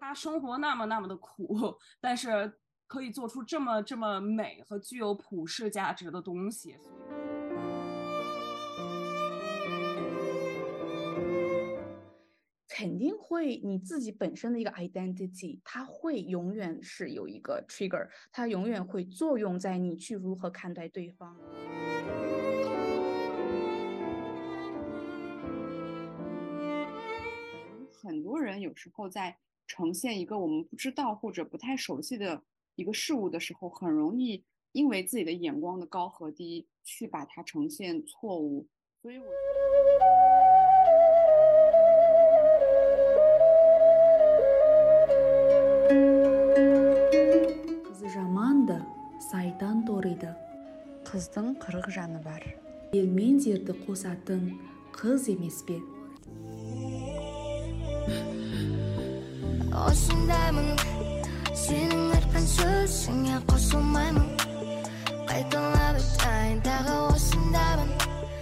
他生活那么那么的苦，但是可以做出这么这么美和具有普世价值的东西。肯定会，你自己本身的一个 identity，它会永远是有一个 trigger，它永远会作用在你去如何看待对方。很多人有时候在呈现一个我们不知道或者不太熟悉的一个事物的时候，很容易因为自己的眼光的高和低去把它呈现错误，所以我。ториды қыздың қырық жаны бар ел мен жерді қосатын қыз емес пе осындаймын сенің айтқан сөзіңе қосылмаймын қайталап айтайын тағы осындаймын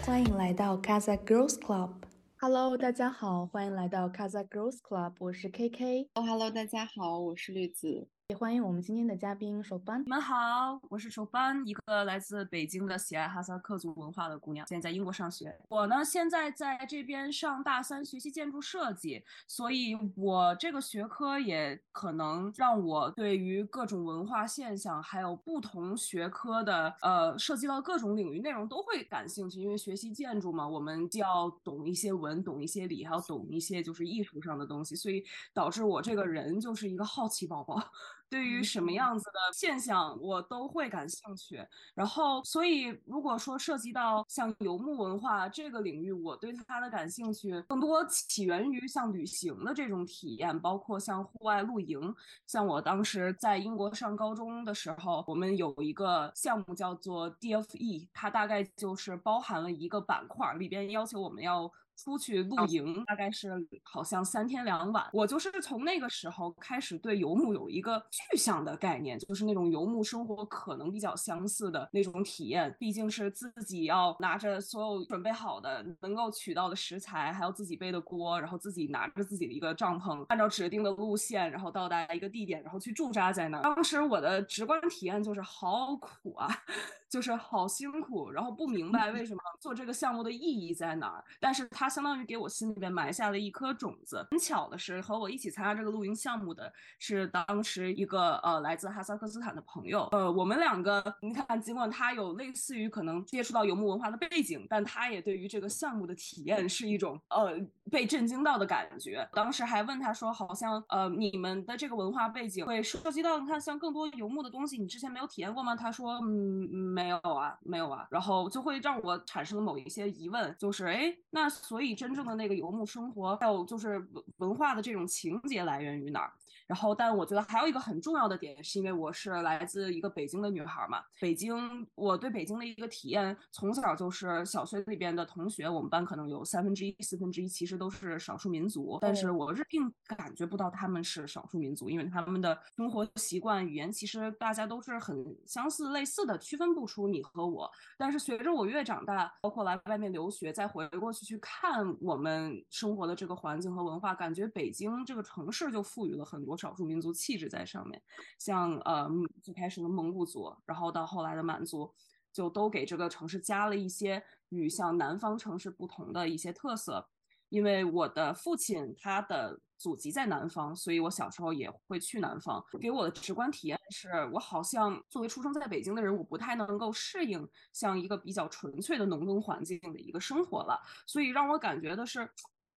欢迎来到 Kaza Girls Club。Hello，大家好，欢迎来到 Kaza Girls Club，我是 KK。Hello，大家好，我是绿子。 也欢迎我们今天的嘉宾手班。你们好，我是手班，一个来自北京的喜爱哈萨克族文化的姑娘，现在在英国上学。我呢，现在在这边上大三，学习建筑设计，所以我这个学科也可能让我对于各种文化现象，还有不同学科的呃涉及到各种领域内容都会感兴趣。因为学习建筑嘛，我们既要懂一些文，懂一些理，还要懂一些就是艺术上的东西，所以导致我这个人就是一个好奇宝宝。对于什么样子的现象，我都会感兴趣。然后，所以如果说涉及到像游牧文化这个领域，我对它的感兴趣更多起源于像旅行的这种体验，包括像户外露营。像我当时在英国上高中的时候，我们有一个项目叫做 DFE，它大概就是包含了一个板块，里边要求我们要。出去露营大概是好像三天两晚，我就是从那个时候开始对游牧有一个具象的概念，就是那种游牧生活可能比较相似的那种体验。毕竟是自己要拿着所有准备好的能够取到的食材，还有自己背的锅，然后自己拿着自己的一个帐篷，按照指定的路线，然后到达一个地点，然后去驻扎在那儿。当时我的直观体验就是好苦啊，就是好辛苦，然后不明白为什么做这个项目的意义在哪儿，但是它。相当于给我心里边埋下了一颗种子。很巧的是，和我一起参加这个露营项目的是当时一个呃来自哈萨克斯坦的朋友。呃，我们两个，你看，尽管他有类似于可能接触到游牧文化的背景，但他也对于这个项目的体验是一种呃被震惊到的感觉。当时还问他说，好像呃你们的这个文化背景会涉及到你看像更多游牧的东西，你之前没有体验过吗？他说，嗯，没有啊，没有啊。然后就会让我产生了某一些疑问，就是哎，那所所以，真正的那个游牧生活，还有就是文文化的这种情节来源于哪儿？然后，但我觉得还有一个很重要的点，是因为我是来自一个北京的女孩嘛。北京，我对北京的一个体验，从小就是小学里边的同学，我们班可能有三分之一、四分之一其实都是少数民族，但是我是并感觉不到他们是少数民族，因为他们的生活习惯、语言其实大家都是很相似、类似的，区分不出你和我。但是随着我越长大，包括来外面留学，再回过去去看。看我们生活的这个环境和文化，感觉北京这个城市就赋予了很多少数民族气质在上面。像呃最开始的蒙古族，然后到后来的满族，就都给这个城市加了一些与像南方城市不同的一些特色。因为我的父亲他的祖籍在南方，所以我小时候也会去南方。给我的直观体验是，我好像作为出生在北京的人，我不太能够适应像一个比较纯粹的农耕环境的一个生活了。所以让我感觉的是，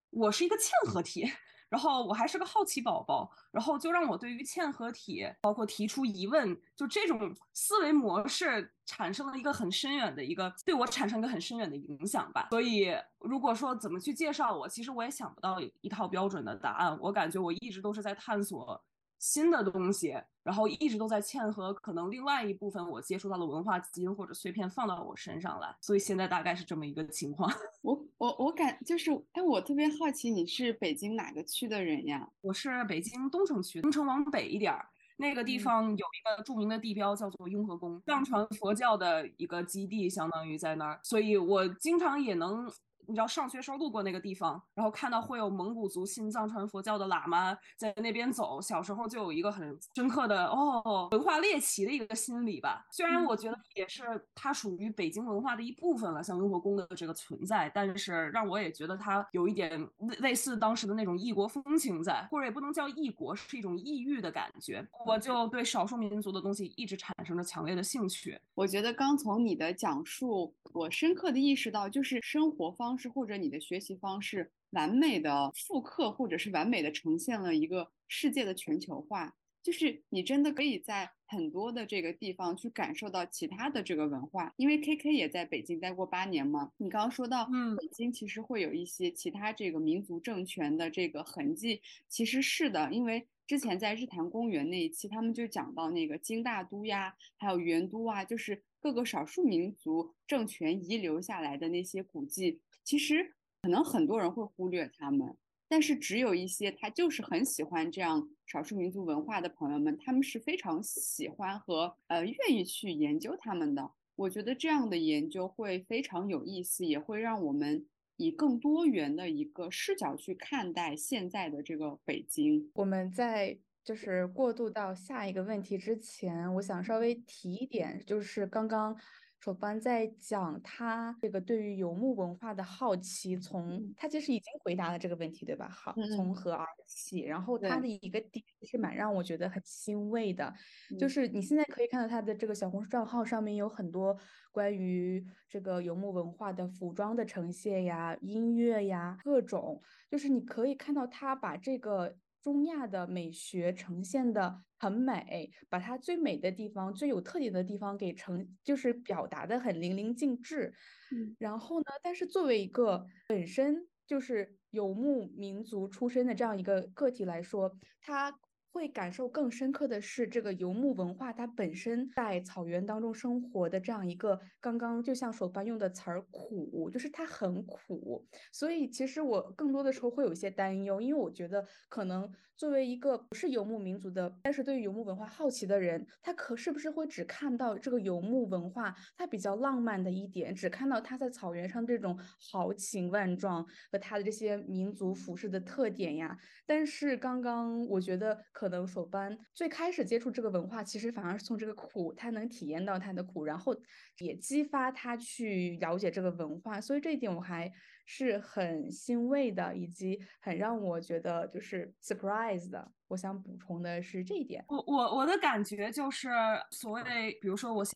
我是一个嵌合体。然后我还是个好奇宝宝，然后就让我对于嵌合体，包括提出疑问，就这种思维模式产生了一个很深远的一个，对我产生一个很深远的影响吧。所以如果说怎么去介绍我，其实我也想不到一套标准的答案。我感觉我一直都是在探索。新的东西，然后一直都在嵌合，可能另外一部分我接触到的文化基因或者碎片放到我身上来，所以现在大概是这么一个情况。我我我感就是，哎，我特别好奇你是北京哪个区的人呀？我是北京东城区，东城往北一点儿，那个地方有一个著名的地标叫做雍和宫，藏传佛教的一个基地，相当于在那儿，所以我经常也能。你知道上学时候路过那个地方，然后看到会有蒙古族信藏传佛教的喇嘛在那边走，小时候就有一个很深刻的哦文化猎奇的一个心理吧。虽然我觉得也是它属于北京文化的一部分了，像雍和宫的这个存在，但是让我也觉得它有一点类类似当时的那种异国风情在，或者也不能叫异国，是一种异域的感觉。我就对少数民族的东西一直产生着强烈的兴趣。我觉得刚从你的讲述，我深刻的意识到，就是生活方式或者你的学习方式，完美的复刻或者是完美的呈现了一个世界的全球化。就是你真的可以在很多的这个地方去感受到其他的这个文化，因为 K K 也在北京待过八年嘛。你刚刚说到，嗯，北京其实会有一些其他这个民族政权的这个痕迹，其实是的，因为之前在日坛公园那一期，他们就讲到那个京大都呀，还有元都啊，就是各个少数民族政权遗留下来的那些古迹，其实可能很多人会忽略他们。但是只有一些他就是很喜欢这样少数民族文化的朋友们，他们是非常喜欢和呃愿意去研究他们的。我觉得这样的研究会非常有意思，也会让我们以更多元的一个视角去看待现在的这个北京。我们在就是过渡到下一个问题之前，我想稍微提一点，就是刚刚。手班在讲他这个对于游牧文化的好奇，从他其实已经回答了这个问题，对吧？好，从何而起？然后他的一个点是蛮让我觉得很欣慰的，就是你现在可以看到他的这个小红书账号上面有很多关于这个游牧文化的服装的呈现呀、音乐呀各种，就是你可以看到他把这个。中亚的美学呈现的很美，把它最美的地方、最有特点的地方给呈，就是表达的很淋漓尽致。嗯，然后呢，但是作为一个本身就是游牧民族出身的这样一个个体来说，他。会感受更深刻的是，这个游牧文化它本身在草原当中生活的这样一个，刚刚就像手班用的词儿“苦”，就是它很苦。所以其实我更多的时候会有一些担忧，因为我觉得可能作为一个不是游牧民族的，但是对于游牧文化好奇的人，他可是不是会只看到这个游牧文化它比较浪漫的一点，只看到它在草原上这种豪情万状和它的这些民族服饰的特点呀？但是刚刚我觉得。可能手班最开始接触这个文化，其实反而是从这个苦，他能体验到他的苦，然后也激发他去了解这个文化，所以这一点我还是很欣慰的，以及很让我觉得就是 surprise 的。我想补充的是这一点。我我我的感觉就是，所谓比如说，我先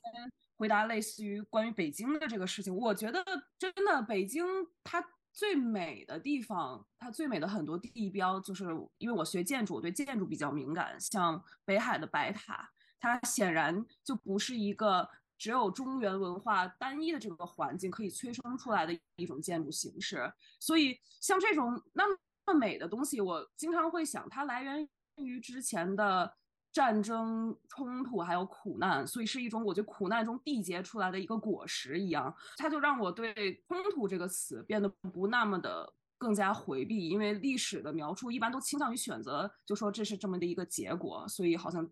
回答类似于关于北京的这个事情，我觉得真的北京它。最美的地方，它最美的很多地标，就是因为我学建筑，我对建筑比较敏感。像北海的白塔，它显然就不是一个只有中原文化单一的这个环境可以催生出来的一种建筑形式。所以，像这种那么美的东西，我经常会想，它来源于之前的。战争冲突还有苦难，所以是一种我觉得苦难中缔结出来的一个果实一样，它就让我对冲突这个词变得不那么的更加回避，因为历史的描述一般都倾向于选择就说这是这么的一个结果，所以好像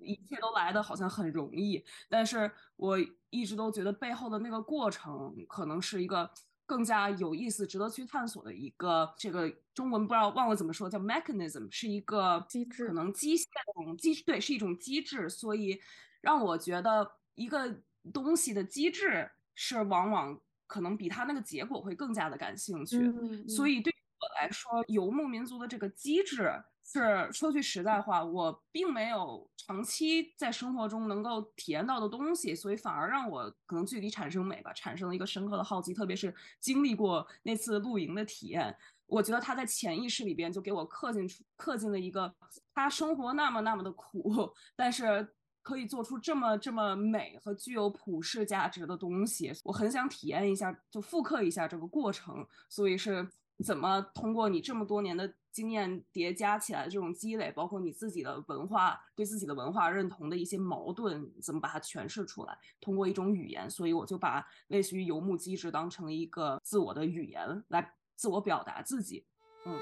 一切都来的好像很容易，但是我一直都觉得背后的那个过程可能是一个。更加有意思、值得去探索的一个，这个中文不知道忘了怎么说，叫 mechanism，是一个机制，可能机械的机，对，是一种机制。所以让我觉得一个东西的机制是往往可能比它那个结果会更加的感兴趣。所以对我来说，游牧民族的这个机制。是说句实在话，我并没有长期在生活中能够体验到的东西，所以反而让我可能距离产生美吧，产生了一个深刻的好奇。特别是经历过那次露营的体验，我觉得他在潜意识里边就给我刻进出刻进了一个他生活那么那么的苦，但是可以做出这么这么美和具有普世价值的东西。我很想体验一下，就复刻一下这个过程。所以是怎么通过你这么多年的。经验叠加起来这种积累，包括你自己的文化对自己的文化认同的一些矛盾，怎么把它诠释出来？通过一种语言，所以我就把类似于游牧机制当成一个自我的语言来自我表达自己。嗯。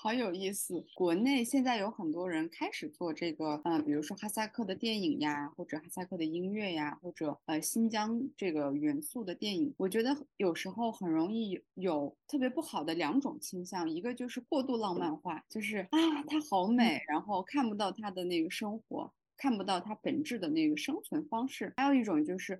好有意思。国内现在有很多人开始做这个，嗯，比如说哈萨克的电影呀，或者哈萨克的音乐呀，或者呃新疆这个元素的电影。我觉得有时候很容易有特别不好的两种倾向，一个就是过度浪漫化，就是啊它好美，然后看不到它的那个生活，看不到它本质的那个生存方式。还有一种就是。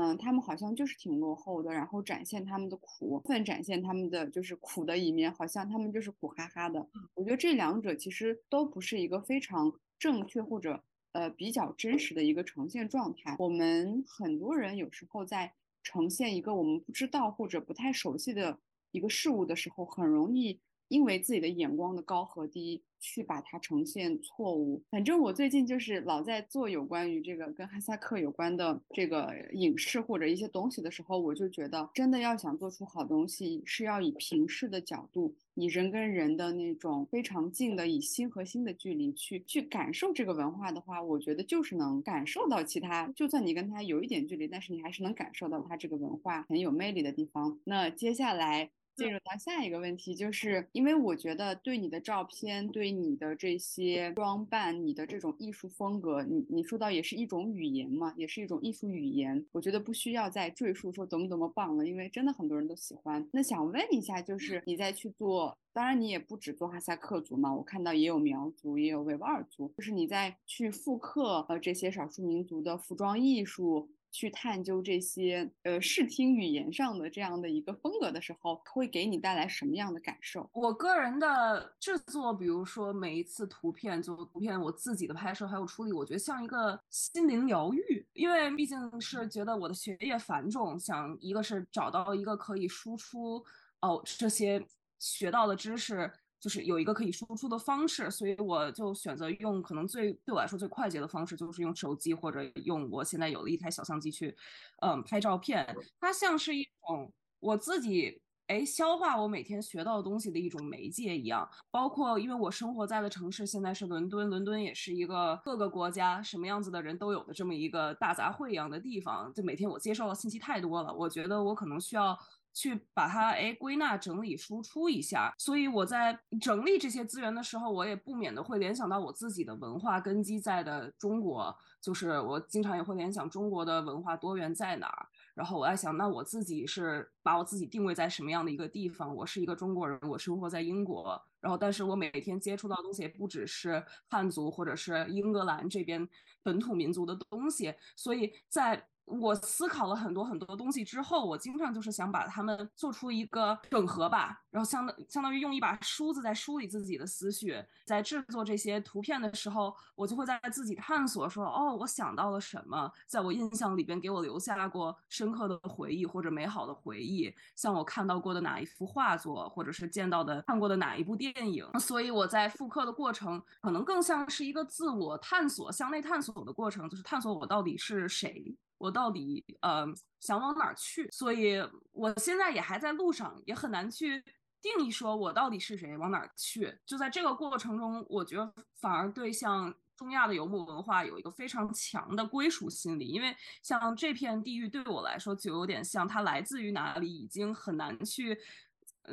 嗯，他们好像就是挺落后的，然后展现他们的苦，分展现他们的就是苦的一面，好像他们就是苦哈哈的。我觉得这两者其实都不是一个非常正确或者呃比较真实的一个呈现状态。我们很多人有时候在呈现一个我们不知道或者不太熟悉的一个事物的时候，很容易。因为自己的眼光的高和低，去把它呈现错误。反正我最近就是老在做有关于这个跟哈萨克有关的这个影视或者一些东西的时候，我就觉得真的要想做出好东西，是要以平视的角度，以人跟人的那种非常近的，以心和心的距离去去感受这个文化的话，我觉得就是能感受到其他，就算你跟他有一点距离，但是你还是能感受到他这个文化很有魅力的地方。那接下来。进入到下一个问题，就是因为我觉得对你的照片、对你的这些装扮、你的这种艺术风格，你你说到也是一种语言嘛，也是一种艺术语言。我觉得不需要再赘述说多么多么棒了，因为真的很多人都喜欢。那想问一下，就是你在去做，当然你也不只做哈萨克族嘛，我看到也有苗族，也有维吾尔族，就是你在去复刻呃这些少数民族的服装艺术。去探究这些呃视听语言上的这样的一个风格的时候，会给你带来什么样的感受？我个人的制作，比如说每一次图片做图片，我自己的拍摄还有处理，我觉得像一个心灵疗愈，因为毕竟是觉得我的学业繁重，想一个是找到一个可以输出哦这些学到的知识。就是有一个可以输出的方式，所以我就选择用可能最对我来说最快捷的方式，就是用手机或者用我现在有的一台小相机去，嗯，拍照片。它像是一种我自己哎消化我每天学到的东西的一种媒介一样。包括因为我生活在的城市现在是伦敦，伦敦也是一个各个国家什么样子的人都有的这么一个大杂烩一样的地方。就每天我接受的信息太多了，我觉得我可能需要。去把它哎归纳整理输出一下，所以我在整理这些资源的时候，我也不免的会联想到我自己的文化根基在的中国，就是我经常也会联想中国的文化多元在哪儿。然后我在想，那我自己是把我自己定位在什么样的一个地方？我是一个中国人，我生活在英国，然后但是我每天接触到的东西也不只是汉族或者是英格兰这边本土民族的东西，所以在。我思考了很多很多东西之后，我经常就是想把它们做出一个整合吧，然后相当相当于用一把梳子在梳理自己的思绪，在制作这些图片的时候，我就会在自己探索说，哦，我想到了什么，在我印象里边给我留下过深刻的回忆或者美好的回忆，像我看到过的哪一幅画作，或者是见到的看过的哪一部电影，所以我在复刻的过程可能更像是一个自我探索、向内探索的过程，就是探索我到底是谁。我到底呃想往哪儿去？所以我现在也还在路上，也很难去定义说我到底是谁，往哪儿去。就在这个过程中，我觉得反而对像中亚的游牧文化有一个非常强的归属心理，因为像这片地域对我来说就有点像它来自于哪里，已经很难去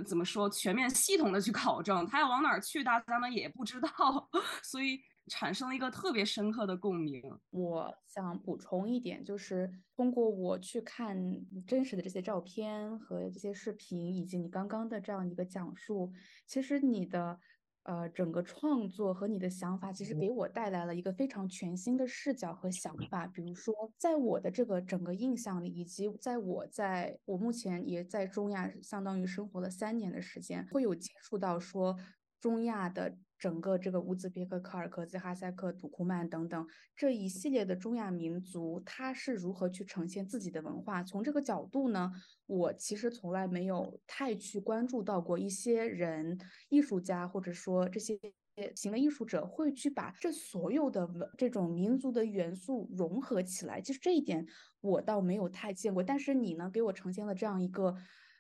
怎么说全面系统的去考证，它要往哪儿去，大家呢也不知道，所以。产生了一个特别深刻的共鸣。我想补充一点，就是通过我去看真实的这些照片和这些视频，以及你刚刚的这样一个讲述，其实你的呃整个创作和你的想法，其实给我带来了一个非常全新的视角和想法。比如说，在我的这个整个印象里，以及在我在我目前也在中亚，相当于生活了三年的时间，会有接触到说中亚的。整个这个乌兹别克、柯尔克孜、哈萨克、土库曼等等这一系列的中亚民族，它是如何去呈现自己的文化？从这个角度呢，我其实从来没有太去关注到过一些人、艺术家或者说这些行为艺术者会去把这所有的这种民族的元素融合起来。其实这一点我倒没有太见过，但是你呢，给我呈现了这样一个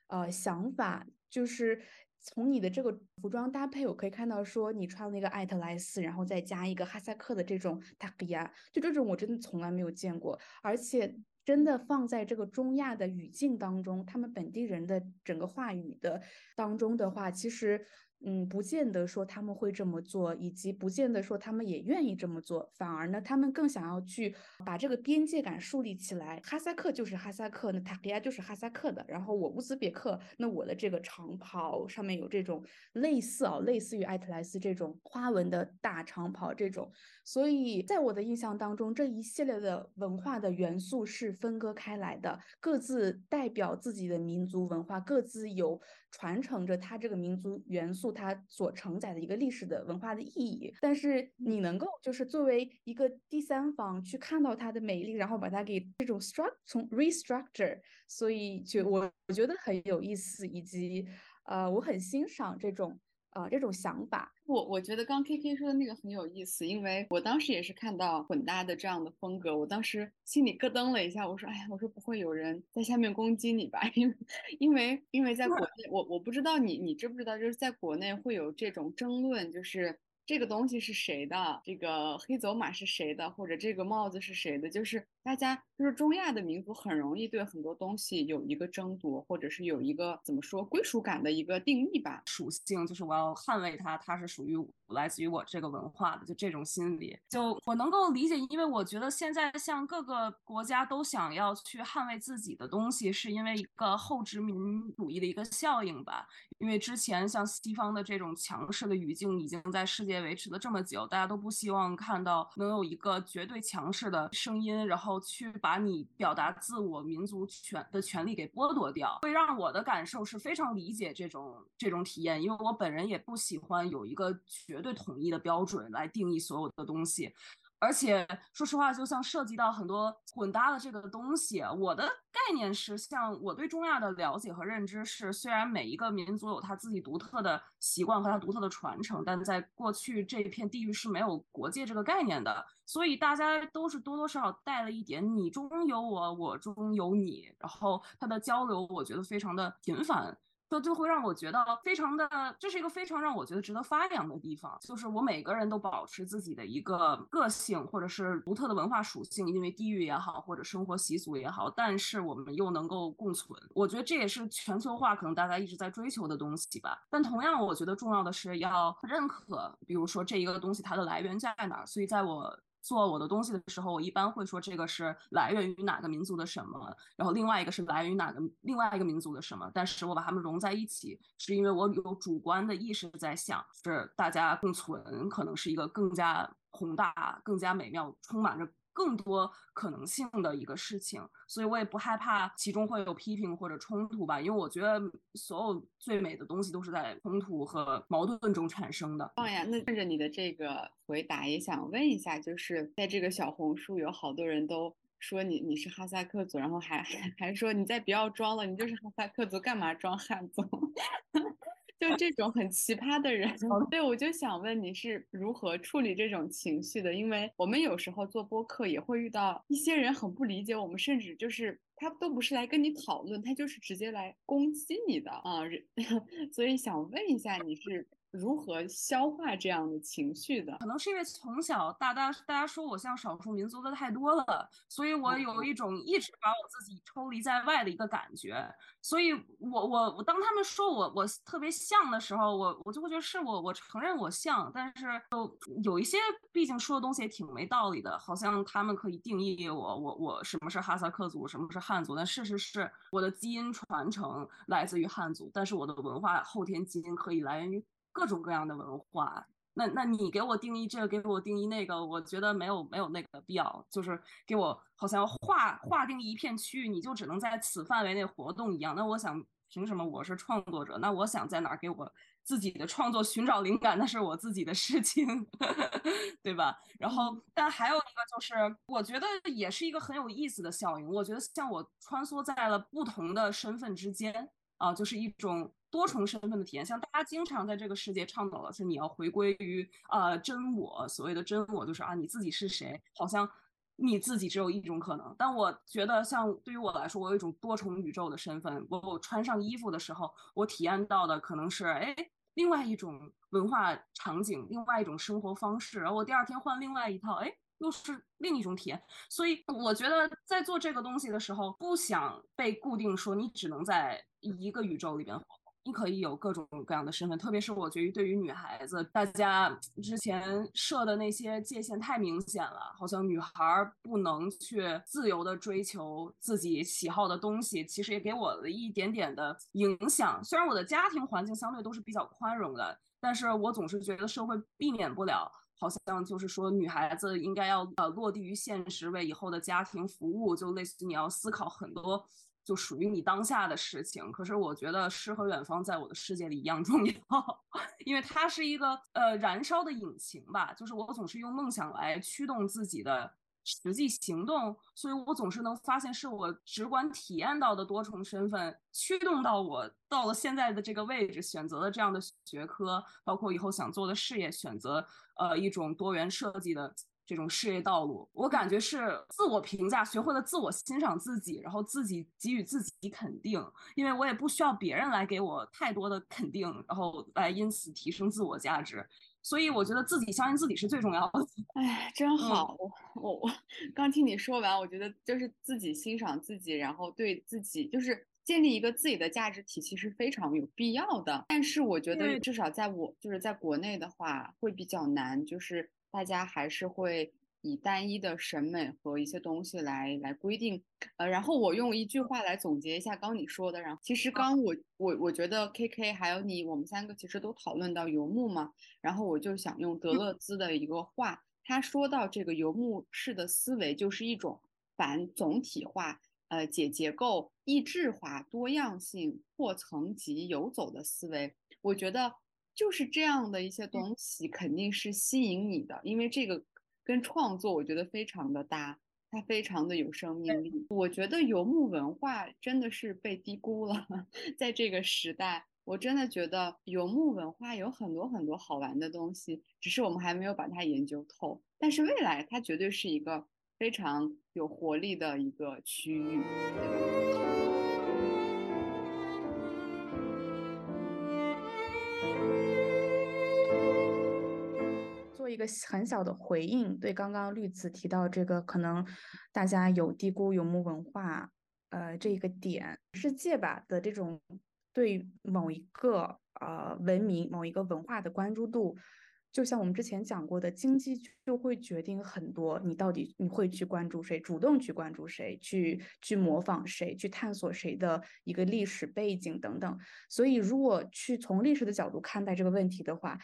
呃想法，就是。从你的这个服装搭配，我可以看到说你穿了一个艾特莱斯，然后再加一个哈萨克的这种塔克亚，就这种我真的从来没有见过，而且真的放在这个中亚的语境当中，他们本地人的整个话语的当中的话，其实嗯，不见得说他们会这么做，以及不见得说他们也愿意这么做，反而呢，他们更想要去把这个边界感树立起来。哈萨克就是哈萨克，那塔克亚就是哈萨克的。然后我乌兹别克，那我的这个长袍上面有这种类似啊，类似于艾特莱斯这种花纹的大长袍这种。所以在我的印象当中，这一系列的文化的元素是分割开来的，各自代表自己的民族文化，各自有传承着它这个民族元素。它所承载的一个历史的文化的意义，但是你能够就是作为一个第三方去看到它的美丽，然后把它给这种 struct 从 restructure，所以就我我觉得很有意思，以及呃我很欣赏这种呃这种想法。我我觉得刚 K K 说的那个很有意思，因为我当时也是看到混搭的这样的风格，我当时心里咯噔了一下，我说哎呀，我说不会有人在下面攻击你吧？因为因为因为在国内，我我不知道你你知不知道，就是在国内会有这种争论，就是。这个东西是谁的？这个黑走马是谁的？或者这个帽子是谁的？就是大家，就是中亚的民族很容易对很多东西有一个争夺，或者是有一个怎么说归属感的一个定义吧。属性就是我要捍卫它，它是属于来自于我这个文化的，就这种心理，就我能够理解。因为我觉得现在像各个国家都想要去捍卫自己的东西，是因为一个后殖民主义的一个效应吧。因为之前像西方的这种强势的语境已经在世界。维持了这么久，大家都不希望看到能有一个绝对强势的声音，然后去把你表达自我民族权的权利给剥夺掉，会让我的感受是非常理解这种这种体验，因为我本人也不喜欢有一个绝对统一的标准来定义所有的东西。而且说实话，就像涉及到很多混搭的这个东西，我的概念是，像我对中亚的了解和认知是，虽然每一个民族有他自己独特的习惯和他独特的传承，但在过去这片地域是没有国界这个概念的，所以大家都是多多少少带了一点你中有我，我中有你，然后他的交流，我觉得非常的频繁。就就会让我觉得非常的，这是一个非常让我觉得值得发扬的地方。就是我每个人都保持自己的一个个性，或者是独特的文化属性，因为地域也好，或者生活习俗也好，但是我们又能够共存。我觉得这也是全球化可能大家一直在追求的东西吧。但同样，我觉得重要的是要认可，比如说这一个东西它的来源在哪儿。所以在我。做我的东西的时候，我一般会说这个是来源于哪个民族的什么，然后另外一个是来源于哪个另外一个民族的什么。但是我把它们融在一起，是因为我有主观的意识在想，是大家共存，可能是一个更加宏大、更加美妙、充满着。更多可能性的一个事情，所以我也不害怕其中会有批评或者冲突吧，因为我觉得所有最美的东西都是在冲突和矛盾中产生的。哦呀，那顺着你的这个回答，也想问一下，就是在这个小红书有好多人都说你你是哈萨克族，然后还还还说你再不要装了，你就是哈萨克族，干嘛装汉族？就这种很奇葩的人，对我就想问你是如何处理这种情绪的？因为我们有时候做播客也会遇到一些人很不理解我们，甚至就是他都不是来跟你讨论，他就是直接来攻击你的啊！所以想问一下，你是？如何消化这样的情绪的？可能是因为从小大家大家说我像少数民族的太多了，所以我有一种一直把我自己抽离在外的一个感觉。所以我我我当他们说我我特别像的时候，我我就会觉得是我我承认我像，但是就有一些毕竟说的东西也挺没道理的，好像他们可以定义我我我什么是哈萨克族，什么是汉族。但事实是我的基因传承来自于汉族，但是我的文化后天基因可以来源于。各种各样的文化，那那你给我定义这个，给我定义那个，我觉得没有没有那个必要，就是给我好像划划定一片区域，你就只能在此范围内活动一样。那我想，凭什么我是创作者？那我想在哪儿给我自己的创作寻找灵感，那是我自己的事情，对吧？然后，但还有一个就是，我觉得也是一个很有意思的效应。我觉得像我穿梭在了不同的身份之间啊，就是一种。多重身份的体验，像大家经常在这个世界倡导的是你要回归于呃真我，所谓的真我就是啊你自己是谁，好像你自己只有一种可能。但我觉得像对于我来说，我有一种多重宇宙的身份。我我穿上衣服的时候，我体验到的可能是哎另外一种文化场景，另外一种生活方式。然后我第二天换另外一套，哎又是另一种体验。所以我觉得在做这个东西的时候，不想被固定说你只能在一个宇宙里边活。你可以有各种各样的身份，特别是我觉得对于女孩子，大家之前设的那些界限太明显了，好像女孩儿不能去自由的追求自己喜好的东西，其实也给我了一点点的影响。虽然我的家庭环境相对都是比较宽容的，但是我总是觉得社会避免不了，好像就是说女孩子应该要呃落地于现实，为以后的家庭服务，就类似你要思考很多。就属于你当下的事情，可是我觉得诗和远方在我的世界里一样重要，因为它是一个呃燃烧的引擎吧。就是我总是用梦想来驱动自己的实际行动，所以我总是能发现是我直观体验到的多重身份驱动到我到了现在的这个位置，选择了这样的学科，包括以后想做的事业，选择呃一种多元设计的。这种事业道路，我感觉是自我评价，学会了自我欣赏自己，然后自己给予自己肯定，因为我也不需要别人来给我太多的肯定，然后来因此提升自我价值，所以我觉得自己相信自己是最重要的。哎，真好，我我我刚听你说完，我觉得就是自己欣赏自己，然后对自己就是建立一个自己的价值体系是非常有必要的。但是我觉得至少在我就是在国内的话会比较难，就是。大家还是会以单一的审美和一些东西来来规定，呃，然后我用一句话来总结一下刚你说的，然后其实刚我我我觉得 K K 还有你，我们三个其实都讨论到游牧嘛，然后我就想用德勒兹的一个话，他说到这个游牧式的思维就是一种反总体化、呃解结构、异质化、多样性、破层级游走的思维，我觉得。就是这样的一些东西肯定是吸引你的，因为这个跟创作我觉得非常的搭，它非常的有生命力。我觉得游牧文化真的是被低估了，在这个时代，我真的觉得游牧文化有很多很多好玩的东西，只是我们还没有把它研究透。但是未来它绝对是一个非常有活力的一个区域。一个很小的回应，对刚刚绿子提到这个，可能大家有低估游牧文化，呃，这一个点，世界吧的这种对某一个呃文明、某一个文化的关注度，就像我们之前讲过的，经济就会决定很多，你到底你会去关注谁，主动去关注谁，去去模仿谁，去探索谁的一个历史背景等等。所以，如果去从历史的角度看待这个问题的话，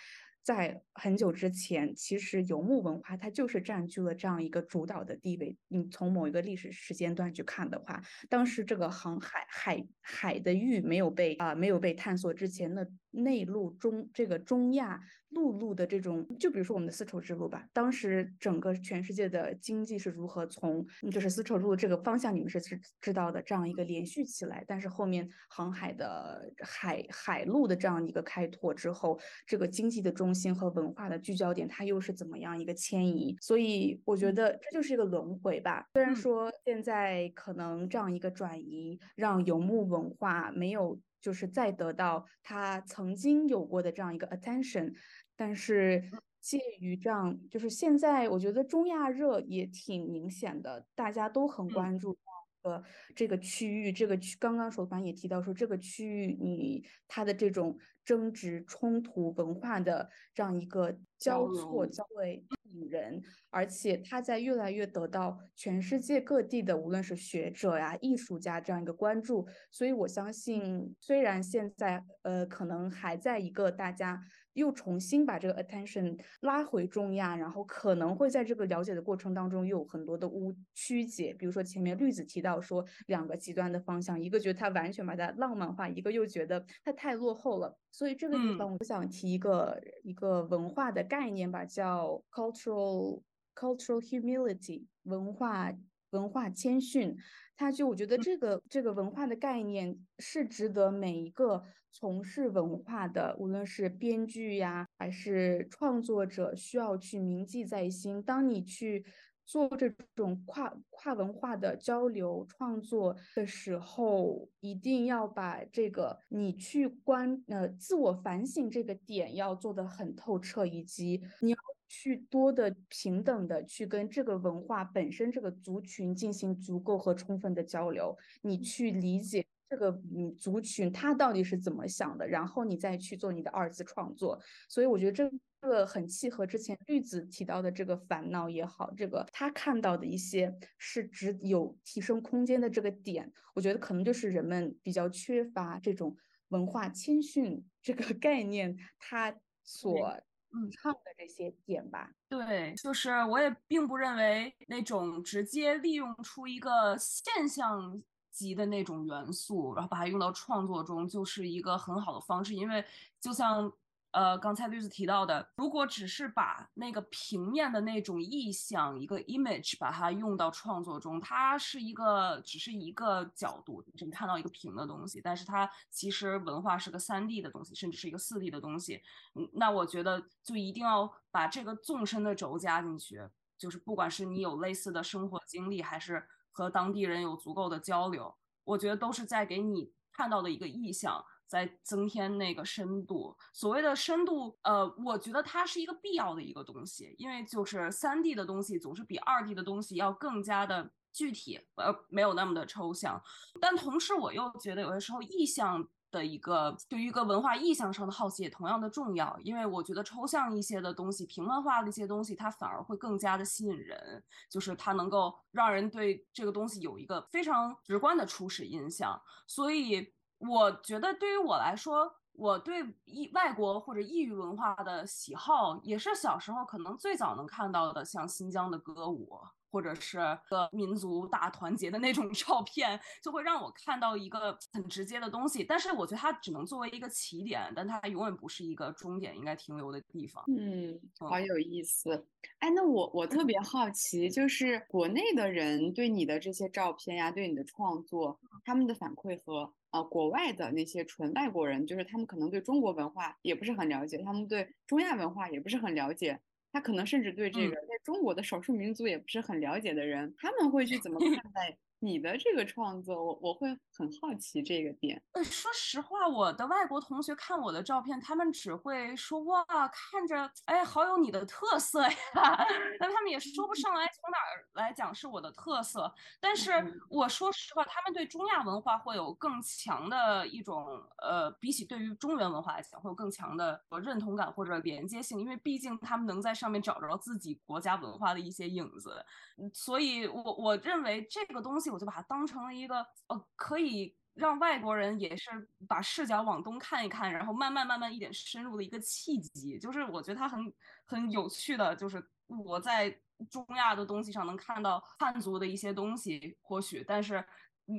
在很久之前，其实游牧文化它就是占据了这样一个主导的地位。你从某一个历史时间段去看的话，当时这个航海海海的域没有被啊没有被探索之前的内陆中这个中亚陆路的这种，就比如说我们的丝绸之路吧，当时整个全世界的经济是如何从就是丝绸之路这个方向你们是知知道的这样一个连续起来，但是后面航海的海海路的这样一个开拓之后，这个经济的中。心和文化的聚焦点，它又是怎么样一个迁移？所以我觉得这就是一个轮回吧。虽然说现在可能这样一个转移，让游牧文化没有就是再得到他曾经有过的这样一个 attention，但是介于这样，就是现在我觉得中亚热也挺明显的，大家都很关注。呃，这个区域，这个区刚刚首版也提到说，这个区域你它的这种争执、冲突、文化的这样一个交错、交。汇引人，而且他在越来越得到全世界各地的无论是学者呀、艺术家这样一个关注，所以我相信，虽然现在呃可能还在一个大家。又重新把这个 attention 拉回中亚，然后可能会在这个了解的过程当中又有很多的误曲解。比如说前面绿子提到说两个极端的方向，一个觉得它完全把它浪漫化，一个又觉得它太落后了。所以这个地方我想提一个一个文化的概念吧，叫 cultural cultural humility 文化文化谦逊。他就我觉得这个这个文化的概念是值得每一个。从事文化的，无论是编剧呀，还是创作者，需要去铭记在心。当你去做这种跨跨文化的交流创作的时候，一定要把这个你去关呃自我反省这个点要做得很透彻，以及你要去多的平等的去跟这个文化本身这个族群进行足够和充分的交流，你去理解。这个嗯族群他到底是怎么想的，然后你再去做你的二次创作。所以我觉得这个很契合之前绿子提到的这个烦恼也好，这个他看到的一些是只有提升空间的这个点，我觉得可能就是人们比较缺乏这种文化谦逊这个概念，他所嗯唱的这些点吧。对，就是我也并不认为那种直接利用出一个现象。级的那种元素，然后把它用到创作中，就是一个很好的方式。因为就像呃刚才律师提到的，如果只是把那个平面的那种意象一个 image 把它用到创作中，它是一个只是一个角度，只看到一个平的东西。但是它其实文化是个三 D 的东西，甚至是一个四 D 的东西。嗯，那我觉得就一定要把这个纵深的轴加进去，就是不管是你有类似的生活经历，还是。和当地人有足够的交流，我觉得都是在给你看到的一个意向，在增添那个深度。所谓的深度，呃，我觉得它是一个必要的一个东西，因为就是三 D 的东西总是比二 D 的东西要更加的具体，呃，没有那么的抽象。但同时，我又觉得有的时候意象。的一个对于一个文化意象上的好奇也同样的重要，因为我觉得抽象一些的东西、平面化的一些东西，它反而会更加的吸引人，就是它能够让人对这个东西有一个非常直观的初始印象。所以我觉得对于我来说，我对异外国或者异域文化的喜好，也是小时候可能最早能看到的，像新疆的歌舞。或者是个民族大团结的那种 照片，就会让我看到一个很直接的东西。但是我觉得它只能作为一个起点，但它永远不是一个终点应该停留的地方。嗯，好有意思。哎，那我我特别好奇，就是国内的人对你的这些照片呀，对你的创作，他们的反馈和呃国外的那些纯外国人，就是他们可能对中国文化也不是很了解，他们对中亚文化也不是很了解。他可能甚至对这个在中国的少数民族也不是很了解的人，他们会去怎么看待？你的这个创作，我我会很好奇这个点。呃，说实话，我的外国同学看我的照片，他们只会说哇，看着哎，好有你的特色呀。但他们也说不上来从哪儿来讲是我的特色。但是我说实话，他们对中亚文化会有更强的一种呃，比起对于中原文化来讲，会有更强的认同感或者连接性，因为毕竟他们能在上面找着自己国家文化的一些影子。所以我我认为这个东西。我就把它当成了一个呃，可以让外国人也是把视角往东看一看，然后慢慢慢慢一点深入的一个契机。就是我觉得它很很有趣的，就是我在中亚的东西上能看到汉族的一些东西，或许，但是。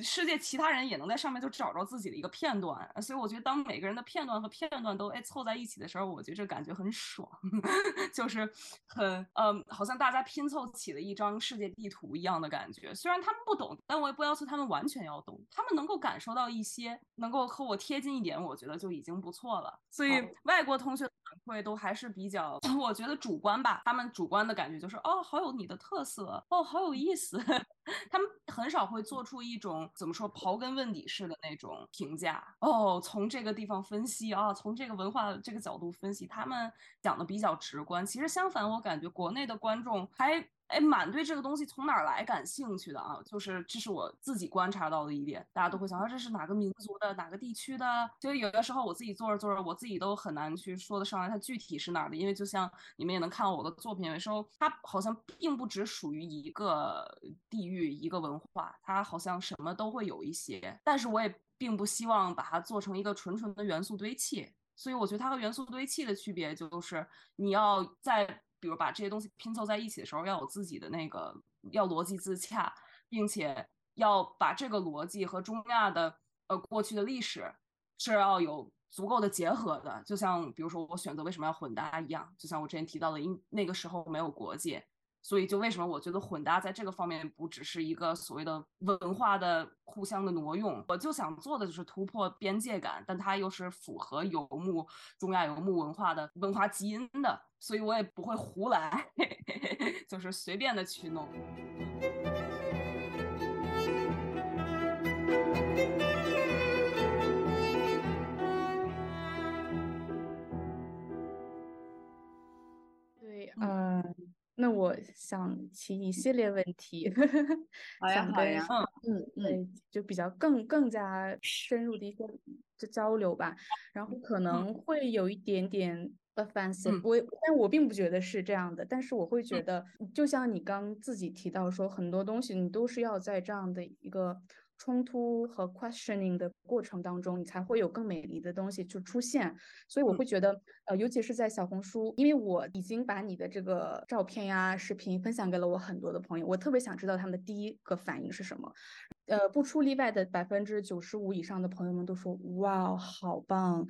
世界其他人也能在上面就找着自己的一个片段，所以我觉得当每个人的片段和片段都哎凑在一起的时候，我觉得这感觉很爽，就是很嗯，好像大家拼凑起了一张世界地图一样的感觉。虽然他们不懂，但我也不要求他们完全要懂，他们能够感受到一些，能够和我贴近一点，我觉得就已经不错了。所以外国同学的反馈都还是比较，我觉得主观吧，他们主观的感觉就是哦，好有你的特色，哦，好有意思。他们很少会做出一怎么说刨根问底式的那种评价哦，从这个地方分析啊，从这个文化这个角度分析，他们讲的比较直观。其实相反，我感觉国内的观众还。哎，蛮对这个东西从哪儿来感兴趣的啊，就是这是我自己观察到的一点，大家都会想到这是哪个民族的、哪个地区的。其实有的时候我自己做着做着，我自己都很难去说得上来它具体是哪儿的，因为就像你们也能看到我的作品，有时候它好像并不只属于一个地域、一个文化，它好像什么都会有一些。但是我也并不希望把它做成一个纯纯的元素堆砌，所以我觉得它和元素堆砌的区别就是你要在。比如把这些东西拼凑在一起的时候，要有自己的那个，要逻辑自洽，并且要把这个逻辑和中亚的呃过去的历史是要有足够的结合的。就像比如说我选择为什么要混搭一样，就像我之前提到的，因那个时候没有国界。所以，就为什么我觉得混搭在这个方面不只是一个所谓的文化的互相的挪用，我就想做的就是突破边界感，但它又是符合游牧中亚游牧文化的文化基因的，所以我也不会胡来，就是随便的去弄。对，嗯。那我想起一系列问题，想跟嗯嗯，就比较更更加深入的一些就交流吧，然后可能会有一点点 offensive，我但我并不觉得是这样的，但是我会觉得，就像你刚自己提到说，很多东西你都是要在这样的一个。冲突和 questioning 的过程当中，你才会有更美丽的东西就出现。所以我会觉得，呃，尤其是在小红书，因为我已经把你的这个照片呀、视频分享给了我很多的朋友，我特别想知道他们的第一个反应是什么。呃，不出例外的百分之九十五以上的朋友们都说：“哇，好棒，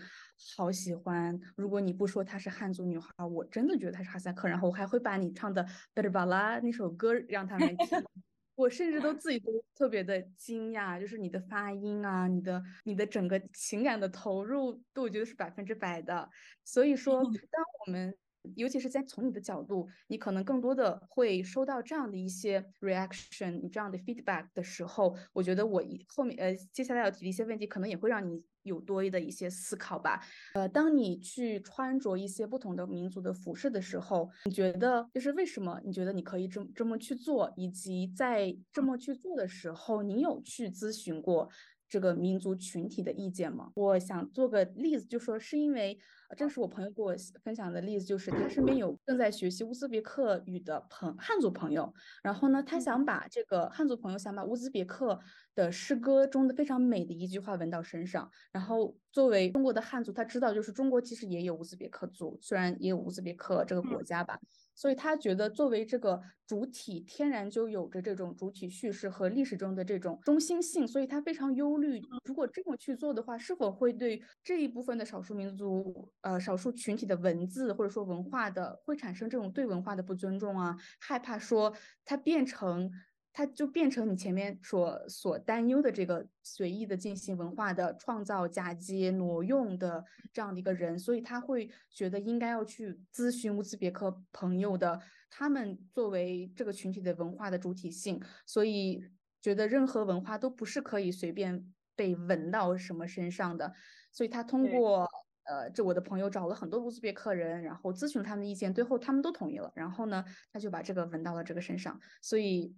好喜欢。”如果你不说她是汉族女孩，我真的觉得她是哈萨克。然后我还会把你唱的《贝尔巴拉》那首歌让他们听。我甚至都自己都特别的惊讶，就是你的发音啊，你的你的整个情感的投入，都我觉得是百分之百的。所以说，当我们尤其是在从你的角度，你可能更多的会收到这样的一些 reaction，你这样的 feedback 的时候，我觉得我后面呃接下来要提的一些问题，可能也会让你有多的一些思考吧。呃，当你去穿着一些不同的民族的服饰的时候，你觉得就是为什么你觉得你可以这这么去做，以及在这么去做的时候，你有去咨询过？这个民族群体的意见吗？我想做个例子，就说是因为，这是我朋友给我分享的例子，就是他身边有正在学习乌兹别克语的朋汉族朋友，然后呢，他想把这个汉族朋友想把乌兹别克的诗歌中的非常美的一句话纹到身上，然后作为中国的汉族，他知道就是中国其实也有乌兹别克族，虽然也有乌兹别克这个国家吧。所以他觉得，作为这个主体，天然就有着这种主体叙事和历史中的这种中心性，所以他非常忧虑，如果这么去做的话，是否会对这一部分的少数民族、呃少数群体的文字或者说文化的，会产生这种对文化的不尊重啊？害怕说它变成。他就变成你前面所所担忧的这个随意的进行文化的创造、嫁接、挪用的这样的一个人，所以他会觉得应该要去咨询乌兹别克朋友的，他们作为这个群体的文化的主体性，所以觉得任何文化都不是可以随便被纹到什么身上的，所以他通过呃，这我的朋友找了很多乌兹别克人，然后咨询他们的意见，最后他们都同意了，然后呢，他就把这个纹到了这个身上，所以。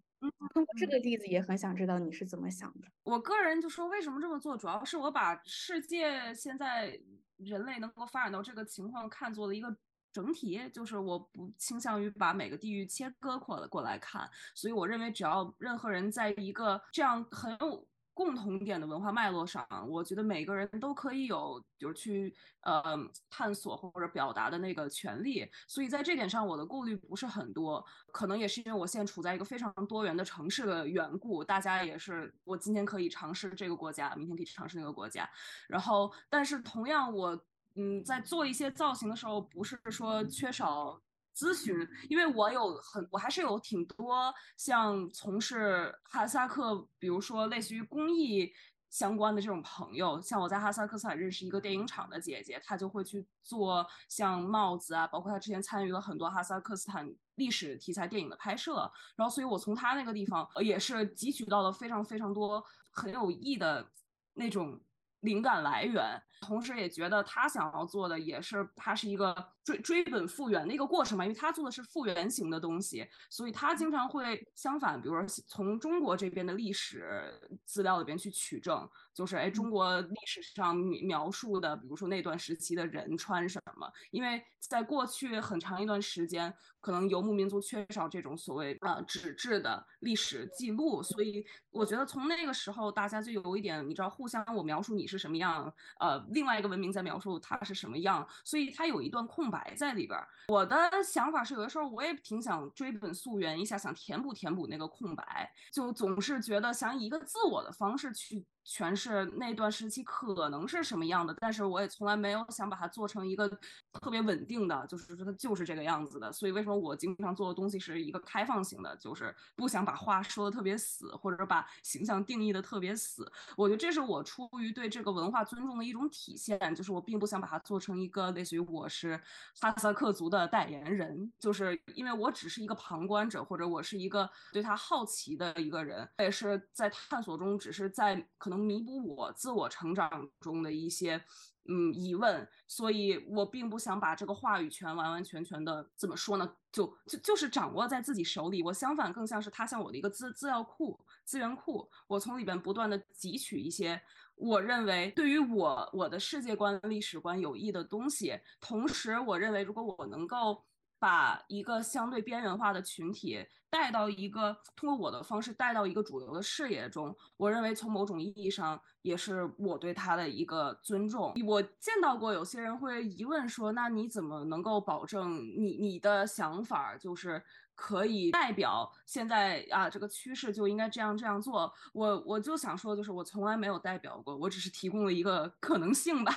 通过这个例子也很想知道你是怎么想的。我个人就说为什么这么做，主要是我把世界现在人类能够发展到这个情况看作了一个整体，就是我不倾向于把每个地域切割过过来看，所以我认为只要任何人在一个这样很有。共同点的文化脉络上，我觉得每个人都可以有就是去呃探索或者表达的那个权利，所以在这点上我的顾虑不是很多，可能也是因为我现在处在一个非常多元的城市的缘故，大家也是我今天可以尝试这个国家，明天可以尝试那个国家，然后但是同样我嗯在做一些造型的时候，不是说缺少。咨询，因为我有很，我还是有挺多像从事哈萨克，比如说类似于公益相关的这种朋友。像我在哈萨克斯坦认识一个电影厂的姐姐，她就会去做像帽子啊，包括她之前参与了很多哈萨克斯坦历史题材电影的拍摄。然后，所以我从她那个地方也是汲取到了非常非常多很有益的那种。灵感来源，同时也觉得他想要做的也是，他是一个追追本复原的一个过程嘛，因为他做的是复原型的东西，所以他经常会相反，比如说从中国这边的历史资料里边去取证。就是哎，中国历史上描述的，比如说那段时期的人穿什么？因为在过去很长一段时间，可能游牧民族缺少这种所谓呃纸质的历史记录，所以我觉得从那个时候，大家就有一点，你知道，互相我描述你是什么样，呃，另外一个文明在描述他是什么样，所以它有一段空白在里边。我的想法是，有的时候我也挺想追本溯源一下，想填补填补那个空白，就总是觉得想以一个自我的方式去。诠释那段时期可能是什么样的，但是我也从来没有想把它做成一个特别稳定的，就是说它就是这个样子的。所以为什么我经常做的东西是一个开放型的，就是不想把话说的特别死，或者把形象定义的特别死。我觉得这是我出于对这个文化尊重的一种体现，就是我并不想把它做成一个类似于我是哈萨克族的代言人，就是因为我只是一个旁观者，或者我是一个对他好奇的一个人，也是在探索中，只是在可能。能弥补我自我成长中的一些嗯疑问，所以我并不想把这个话语权完完全全的怎么说呢？就就就是掌握在自己手里。我相反更像是它像我的一个资资料库、资源库，我从里边不断的汲取一些我认为对于我我的世界观、历史观有益的东西。同时，我认为如果我能够。把一个相对边缘化的群体带到一个通过我的方式带到一个主流的视野中，我认为从某种意义上也是我对他的一个尊重。我见到过有些人会疑问说：“那你怎么能够保证你你的想法就是可以代表现在啊这个趋势就应该这样这样做？”我我就想说，就是我从来没有代表过，我只是提供了一个可能性吧。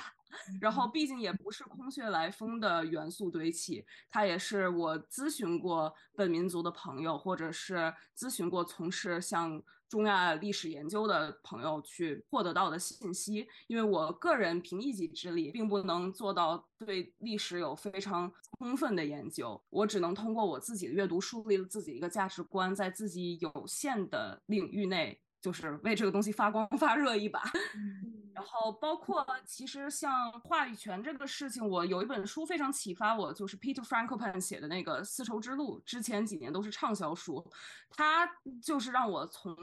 然后，毕竟也不是空穴来风的元素堆砌，它也是我咨询过本民族的朋友，或者是咨询过从事像中亚历史研究的朋友去获得到的信息。因为我个人凭一己之力，并不能做到对历史有非常充分的研究，我只能通过我自己的阅读，树立了自己一个价值观，在自己有限的领域内。就是为这个东西发光发热一把，然后包括其实像话语权这个事情，我有一本书非常启发我，就是 Peter Frankopan 写的那个《丝绸之路》，之前几年都是畅销书，他就是让我从。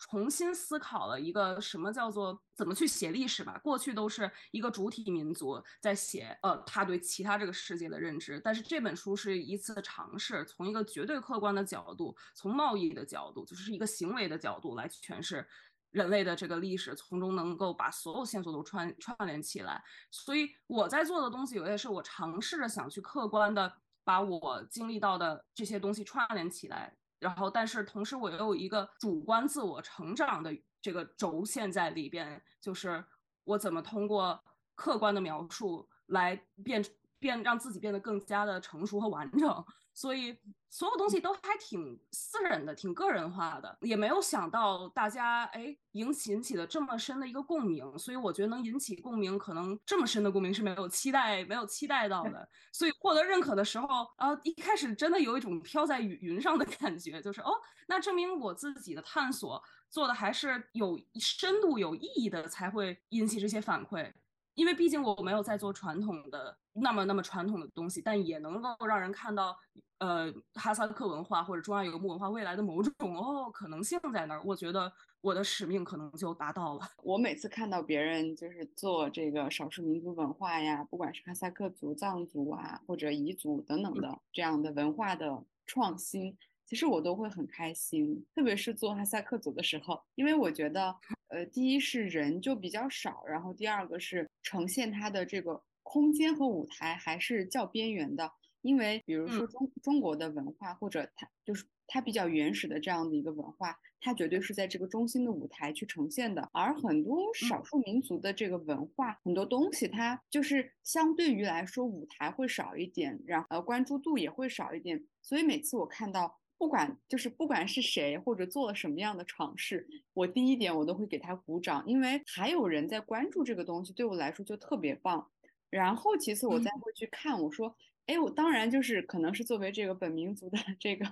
重新思考了一个什么叫做怎么去写历史吧。过去都是一个主体民族在写，呃，他对其他这个世界的认知。但是这本书是一次尝试，从一个绝对客观的角度，从贸易的角度，就是一个行为的角度来诠释人类的这个历史，从中能够把所有线索都串串联起来。所以我在做的东西，有些是我尝试着想去客观的把我经历到的这些东西串联起来。然后，但是同时，我又有一个主观自我成长的这个轴线在里边，就是我怎么通过客观的描述来变变让自己变得更加的成熟和完整。所以所有东西都还挺私人的，挺个人化的，也没有想到大家哎引起引起的这么深的一个共鸣。所以我觉得能引起共鸣，可能这么深的共鸣是没有期待没有期待到的。所以获得认可的时候，啊，一开始真的有一种飘在云云上的感觉，就是哦，那证明我自己的探索做的还是有深度、有意义的，才会引起这些反馈。因为毕竟我没有在做传统的那么那么传统的东西，但也能够让人看到。呃，哈萨克文化或者中亚游牧文化未来的某种哦可能性在那儿，我觉得我的使命可能就达到了。我每次看到别人就是做这个少数民族文化呀，不管是哈萨克族、藏族啊，或者彝族等等的这样的文化的创新，其实我都会很开心。特别是做哈萨克族的时候，因为我觉得，呃，第一是人就比较少，然后第二个是呈现它的这个空间和舞台还是较边缘的。因为，比如说中中国的文化，或者它就是它比较原始的这样的一个文化，它绝对是在这个中心的舞台去呈现的。而很多少数民族的这个文化，很多东西它就是相对于来说舞台会少一点，然后呃关注度也会少一点。所以每次我看到，不管就是不管是谁或者做了什么样的尝试，我第一点我都会给他鼓掌，因为还有人在关注这个东西，对我来说就特别棒。然后其次我再会去看，我说。哎，我当然就是可能是作为这个本民族的这个，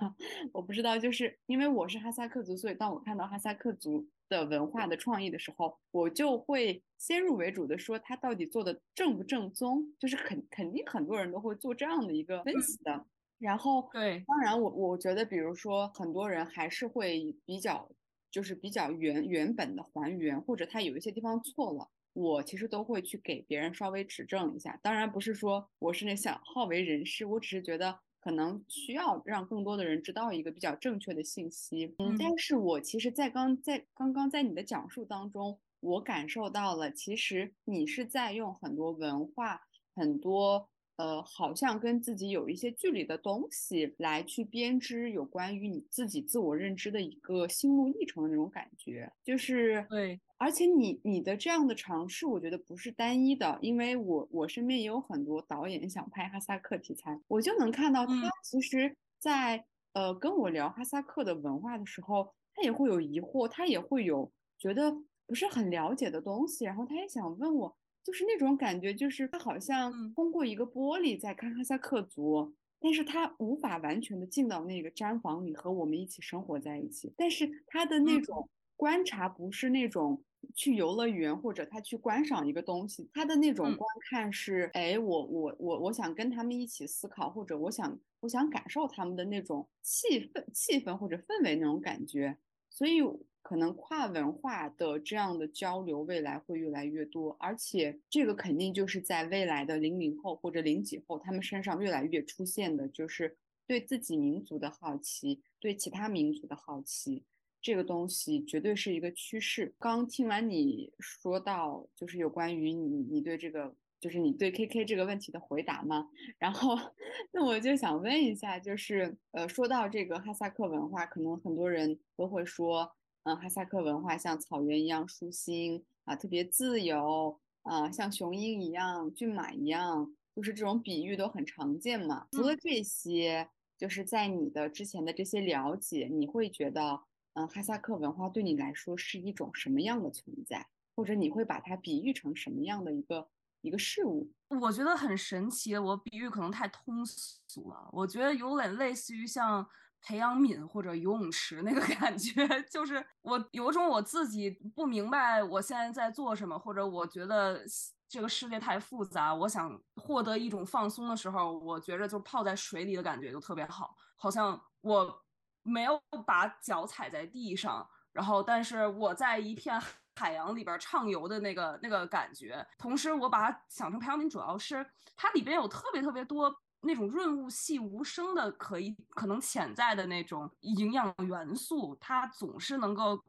我不知道，就是因为我是哈萨克族，所以当我看到哈萨克族的文化的创意的时候，我就会先入为主的说他到底做的正不正宗，就是肯肯定很多人都会做这样的一个分析的。然后对，当然我我觉得，比如说很多人还是会比较，就是比较原原本的还原，或者他有一些地方错了。我其实都会去给别人稍微指正一下，当然不是说我是那想好为人师，我只是觉得可能需要让更多的人知道一个比较正确的信息。嗯，但是我其实，在刚在刚刚在你的讲述当中，我感受到了，其实你是在用很多文化，很多。呃，好像跟自己有一些距离的东西来去编织有关于你自己自我认知的一个心路历程的那种感觉，就是对。而且你你的这样的尝试，我觉得不是单一的，因为我我身边也有很多导演想拍哈萨克题材，我就能看到他其实，在呃跟我聊哈萨克的文化的时候，他也会有疑惑，他也会有觉得不是很了解的东西，然后他也想问我。就是那种感觉，就是他好像通过一个玻璃在看哈萨克族，但是他无法完全的进到那个毡房里和我们一起生活在一起。但是他的那种观察不是那种去游乐园或者他去观赏一个东西，他的那种观看是，哎，我我我我想跟他们一起思考，或者我想我想感受他们的那种气氛气氛或者氛围那种感觉，所以可能跨文化的这样的交流未来会越来越多，而且这个肯定就是在未来的零零后或者零几后他们身上越来越出现的，就是对自己民族的好奇，对其他民族的好奇。这个东西绝对是一个趋势。刚听完你说到，就是有关于你你对这个，就是你对 KK 这个问题的回答嘛。然后，那我就想问一下，就是呃，说到这个哈萨克文化，可能很多人都会说，嗯，哈萨克文化像草原一样舒心啊，特别自由啊，像雄鹰一样、骏马一样，就是这种比喻都很常见嘛。除了这些，就是在你的之前的这些了解，你会觉得？嗯，哈萨克文化对你来说是一种什么样的存在？或者你会把它比喻成什么样的一个一个事物？我觉得很神奇，我比喻可能太通俗了。我觉得有点类似于像培养皿或者游泳池那个 感觉，就是我有种我自己不明白我现在在做什么，或者我觉得这个世界太复杂，我想获得一种放松的时候，我觉着就泡在水里的感觉就特别好，好像我。没有把脚踩在地上，然后，但是我在一片海洋里边畅游的那个那个感觉。同时，我把它想成培养皿，主要是它里边有特别特别多那种润物细无声的可以可能潜在的那种营养元素，它总是能够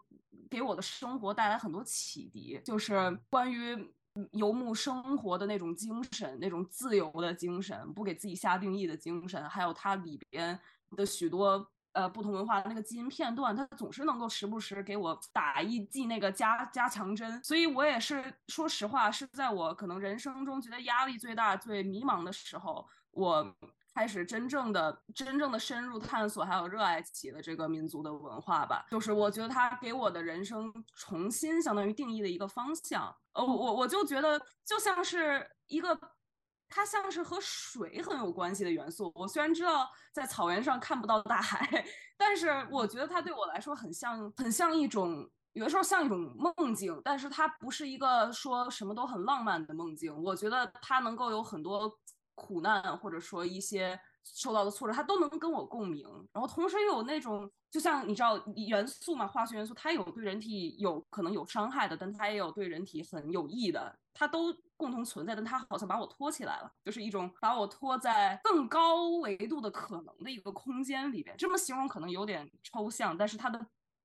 给我的生活带来很多启迪。就是关于游牧生活的那种精神，那种自由的精神，不给自己下定义的精神，还有它里边的许多。呃，不同文化的那个基因片段，它总是能够时不时给我打一剂那个加加强针，所以我也是说实话，是在我可能人生中觉得压力最大、最迷茫的时候，我开始真正的、真正的深入探索，还有热爱起的这个民族的文化吧。就是我觉得它给我的人生重新相当于定义了一个方向。呃，我我就觉得就像是一个。它像是和水很有关系的元素。我虽然知道在草原上看不到大海，但是我觉得它对我来说很像，很像一种，有的时候像一种梦境。但是它不是一个说什么都很浪漫的梦境。我觉得它能够有很多苦难，或者说一些受到的挫折，他都能跟我共鸣。然后同时又有那种，就像你知道元素嘛，化学元素，它有对人体有可能有伤害的，但它也有对人体很有益的，它都。共同存在，但它好像把我托起来了，就是一种把我托在更高维度的可能的一个空间里边。这么形容可能有点抽象，但是它的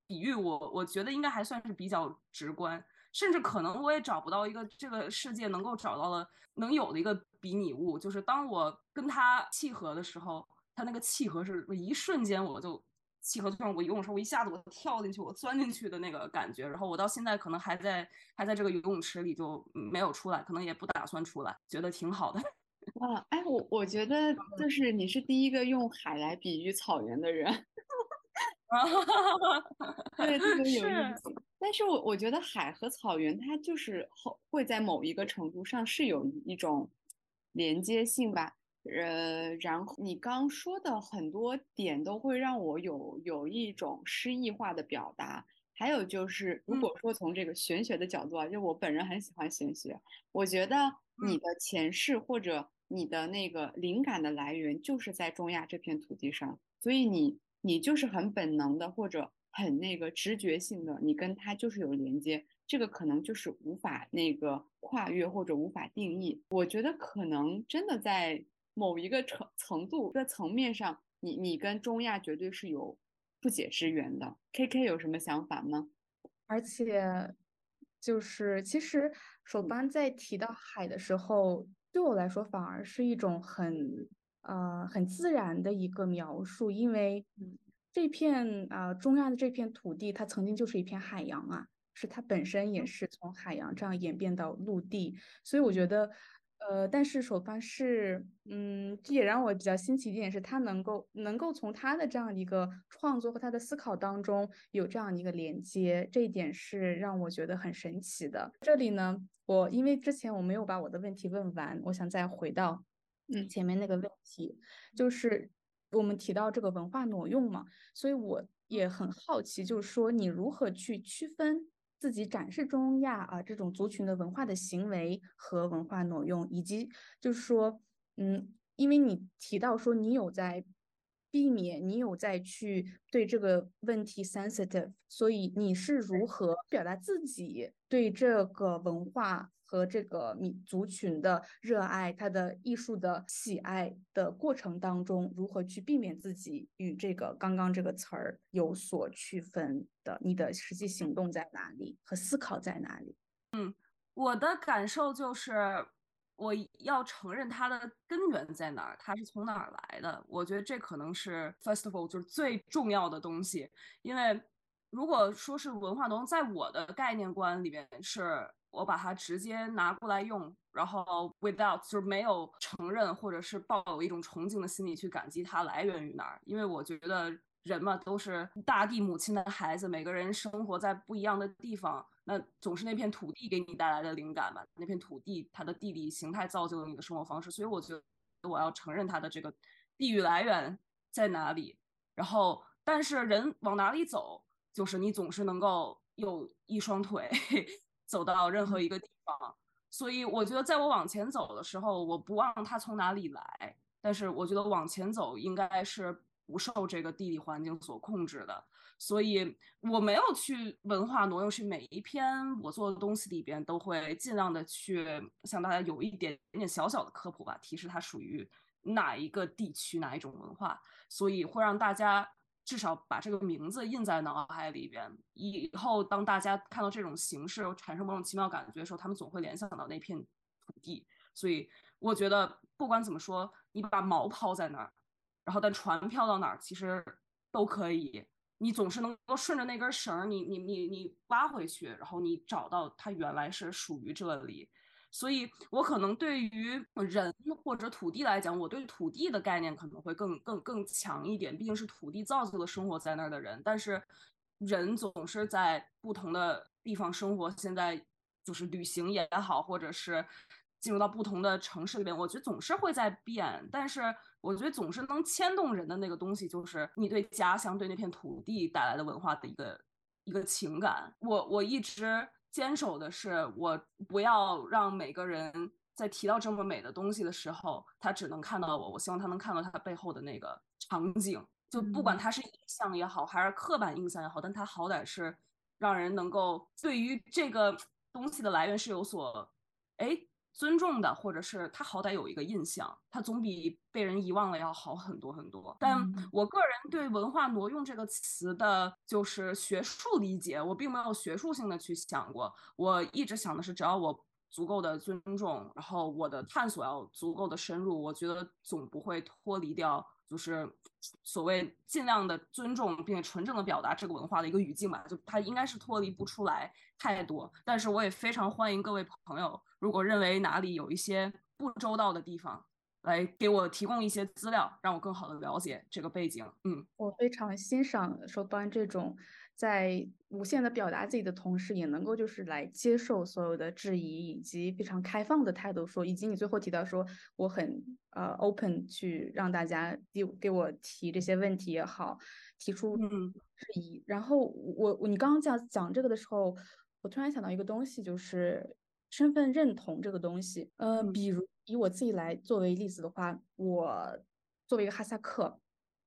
比喻我我觉得应该还算是比较直观，甚至可能我也找不到一个这个世界能够找到了能有的一个比拟物，就是当我跟它契合的时候，它那个契合是一瞬间我就。契合就像我游泳时候，我一下子我跳进去，我钻进去的那个感觉。然后我到现在可能还在还在这个游泳池里，就没有出来，可能也不打算出来，觉得挺好的。哇，哎，我我觉得就是你是第一个用海来比喻草原的人，对，特别 有意思。但是我我觉得海和草原它就是会在某一个程度上是有一种连接性吧。呃，然后你刚说的很多点都会让我有有一种诗意化的表达。还有就是，如果说从这个玄学的角度啊，就我本人很喜欢玄学，我觉得你的前世或者你的那个灵感的来源就是在中亚这片土地上，所以你你就是很本能的或者很那个直觉性的，你跟他就是有连接，这个可能就是无法那个跨越或者无法定义。我觉得可能真的在。某一个程程度的层面上，你你跟中亚绝对是有不解之缘的。K K 有什么想法吗？而且，就是其实首班在提到海的时候，对我来说反而是一种很呃很自然的一个描述，因为这片啊中亚的这片土地，它曾经就是一片海洋啊，是它本身也是从海洋这样演变到陆地，所以我觉得。呃，但是首发是，嗯，这也让我比较新奇一点是，他能够能够从他的这样一个创作和他的思考当中有这样一个连接，这一点是让我觉得很神奇的。这里呢，我因为之前我没有把我的问题问完，我想再回到嗯前面那个问题，就是我们提到这个文化挪用嘛，所以我也很好奇，就是说你如何去区分。自自己展示中亚啊这种族群的文化的行为和文化挪用，以及就是说，嗯，因为你提到说你有在避免，你有在去对这个问题 sensitive，所以你是如何表达自己对这个文化？和这个民族群的热爱，他的艺术的喜爱的过程当中，如何去避免自己与这个刚刚这个词儿有所区分的？你的实际行动在哪里和思考在哪里？嗯，我的感受就是，我要承认它的根源在哪儿，它是从哪儿来的。我觉得这可能是 first of all 就是最重要的东西，因为如果说是文化中，在我的概念观里面是。我把它直接拿过来用，然后 without 就是没有承认或者是抱有一种崇敬的心理去感激它来源于哪儿，因为我觉得人嘛都是大地母亲的孩子，每个人生活在不一样的地方，那总是那片土地给你带来的灵感嘛，那片土地它的地理形态造就了你的生活方式，所以我觉得我要承认它的这个地域来源在哪里，然后但是人往哪里走，就是你总是能够有一双腿。走到任何一个地方，所以我觉得在我往前走的时候，我不忘它从哪里来。但是我觉得往前走应该是不受这个地理环境所控制的，所以我没有去文化挪用，是每一篇我做的东西里边都会尽量的去向大家有一点点小小的科普吧，提示它属于哪一个地区哪一种文化，所以会让大家。至少把这个名字印在脑海里边，以后当大家看到这种形式产生某种奇妙感觉的时候，他们总会联想到那片土地。所以我觉得不管怎么说，你把锚抛在那儿，然后但船漂到哪儿其实都可以，你总是能够顺着那根绳儿，你你你你挖回去，然后你找到它原来是属于这里。所以，我可能对于人或者土地来讲，我对土地的概念可能会更更更强一点。毕竟是土地造就了生活在那儿的人，但是人总是在不同的地方生活。现在就是旅行也好，或者是进入到不同的城市里边，我觉得总是会在变。但是，我觉得总是能牵动人的那个东西，就是你对家乡、对那片土地带来的文化的一个一个情感。我我一直。坚守的是，我不要让每个人在提到这么美的东西的时候，他只能看到我。我希望他能看到他背后的那个场景，就不管他是印象也好，还是刻板印象也好，但他好歹是让人能够对于这个东西的来源是有所哎。尊重的，或者是他好歹有一个印象，他总比被人遗忘了要好很多很多。但我个人对“文化挪用”这个词的，就是学术理解，我并没有学术性的去想过。我一直想的是，只要我足够的尊重，然后我的探索要足够的深入，我觉得总不会脱离掉。就是所谓尽量的尊重并且纯正的表达这个文化的一个语境吧，就它应该是脱离不出来太多。但是我也非常欢迎各位朋友，如果认为哪里有一些不周到的地方，来给我提供一些资料，让我更好的了解这个背景。嗯，我非常欣赏说端这种。在无限的表达自己的同时，也能够就是来接受所有的质疑，以及非常开放的态度说，以及你最后提到说，我很呃 open 去让大家给给我提这些问题也好，提出质疑。然后我我你刚刚讲讲这个的时候，我突然想到一个东西，就是身份认同这个东西。呃，比如以我自己来作为例子的话，我作为一个哈萨克。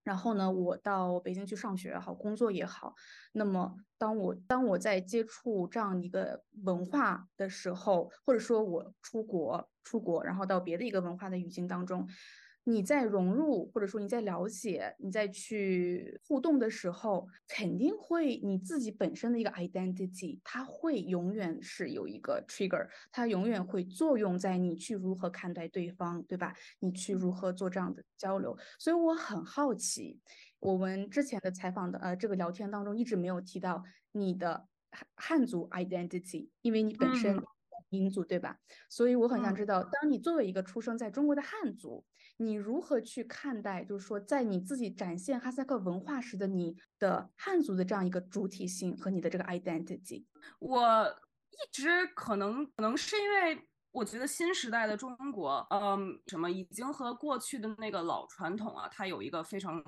然后呢，我到北京去上学也好，工作也好，那么当我当我在接触这样一个文化的时候，或者说我出国出国，然后到别的一个文化的语境当中。你在融入，或者说你在了解，你在去互动的时候，肯定会你自己本身的一个 identity，它会永远是有一个 trigger，它永远会作用在你去如何看待对方，对吧？你去如何做这样的交流。所以我很好奇，我们之前的采访的呃这个聊天当中一直没有提到你的汉汉族 identity，因为你本身民族对吧？所以我很想知道，当你作为一个出生在中国的汉族。你如何去看待，就是说，在你自己展现哈萨克文化时的你的汉族的这样一个主体性和你的这个 identity？我一直可能可能是因为我觉得新时代的中国，嗯，什么已经和过去的那个老传统啊，它有一个非常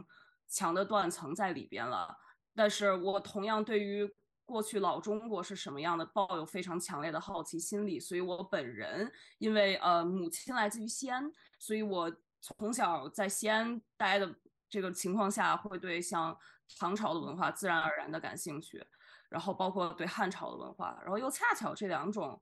强的断层在里边了。但是我同样对于。过去老中国是什么样的，抱有非常强烈的好奇心理。所以我本人因为呃母亲来自于西安，所以我从小在西安待的这个情况下，会对像唐朝的文化自然而然的感兴趣，然后包括对汉朝的文化，然后又恰巧这两种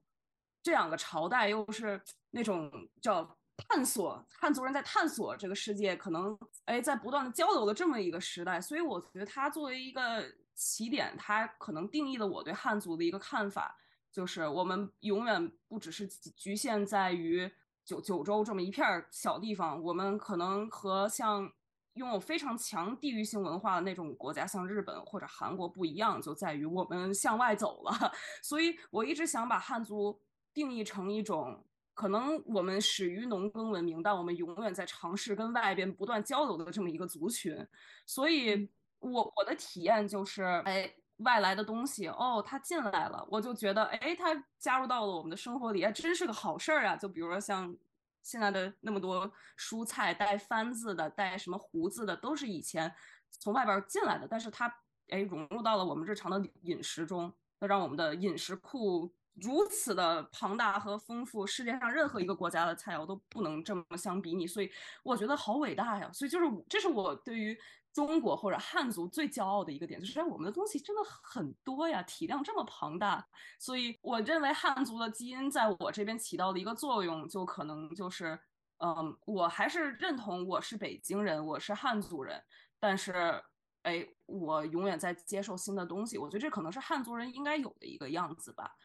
这两个朝代又是那种叫。探索汉族人在探索这个世界，可能哎在不断的交流的这么一个时代，所以我觉得它作为一个起点，它可能定义了我对汉族的一个看法，就是我们永远不只是局限在于九九州这么一片小地方，我们可能和像拥有非常强地域性文化的那种国家，像日本或者韩国不一样，就在于我们向外走了。所以我一直想把汉族定义成一种。可能我们始于农耕文明，但我们永远在尝试跟外边不断交流的这么一个族群，所以我我的体验就是，哎，外来的东西，哦，它进来了，我就觉得，哎，它加入到了我们的生活里，哎，真是个好事儿啊！就比如说像现在的那么多蔬菜带番字的，带什么胡子的，都是以前从外边进来的，但是它，哎，融入到了我们日常的饮食中，那让我们的饮食库。如此的庞大和丰富，世界上任何一个国家的菜肴都不能这么相比拟，所以我觉得好伟大呀！所以就是这是我对于中国或者汉族最骄傲的一个点，就是我们的东西真的很多呀，体量这么庞大。所以我认为汉族的基因在我这边起到的一个作用，就可能就是，嗯，我还是认同我是北京人，我是汉族人，但是，哎，我永远在接受新的东西。我觉得这可能是汉族人应该有的一个样子吧。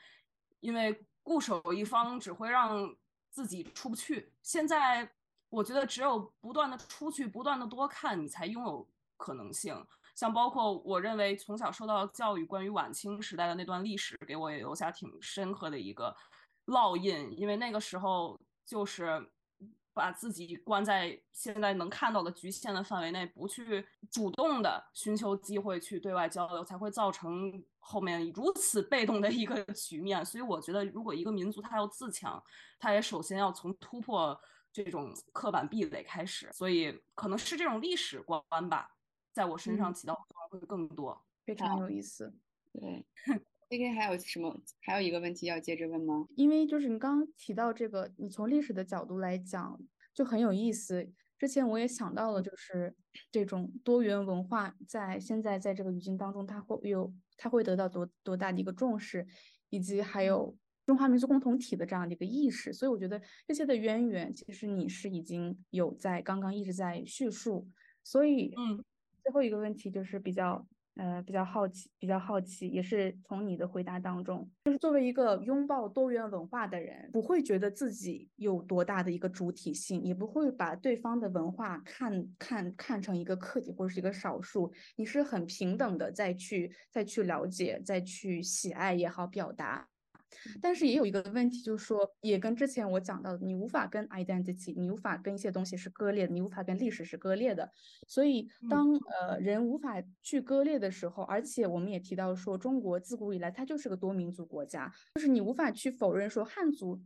因为固守一方只会让自己出不去。现在我觉得只有不断的出去，不断的多看，你才拥有可能性。像包括我认为从小受到教育，关于晚清时代的那段历史，给我也留下挺深刻的一个烙印。因为那个时候就是。把自己关在现在能看到的局限的范围内，不去主动的寻求机会去对外交流，才会造成后面如此被动的一个局面。所以我觉得，如果一个民族它要自强，它也首先要从突破这种刻板壁垒开始。所以可能是这种历史观吧，在我身上起到作用会更多。非常有意思。对。今天还有什么？还有一个问题要接着问吗？因为就是你刚刚提到这个，你从历史的角度来讲就很有意思。之前我也想到了，就是这种多元文化在现在在这个语境当中，它会有它会得到多多大的一个重视，以及还有中华民族共同体的这样的一个意识。所以我觉得这些的渊源，其实你是已经有在刚刚一直在叙述。所以，嗯，最后一个问题就是比较。呃，比较好奇，比较好奇，也是从你的回答当中，就是作为一个拥抱多元文化的人，不会觉得自己有多大的一个主体性，也不会把对方的文化看看看成一个客体或者是一个少数，你是很平等的再去再去了解，再去喜爱也好，表达。但是也有一个问题，就是说，也跟之前我讲到的，你无法跟 identity，你无法跟一些东西是割裂的，你无法跟历史是割裂的。所以，当呃人无法去割裂的时候，而且我们也提到说，中国自古以来它就是个多民族国家，就是你无法去否认说汉族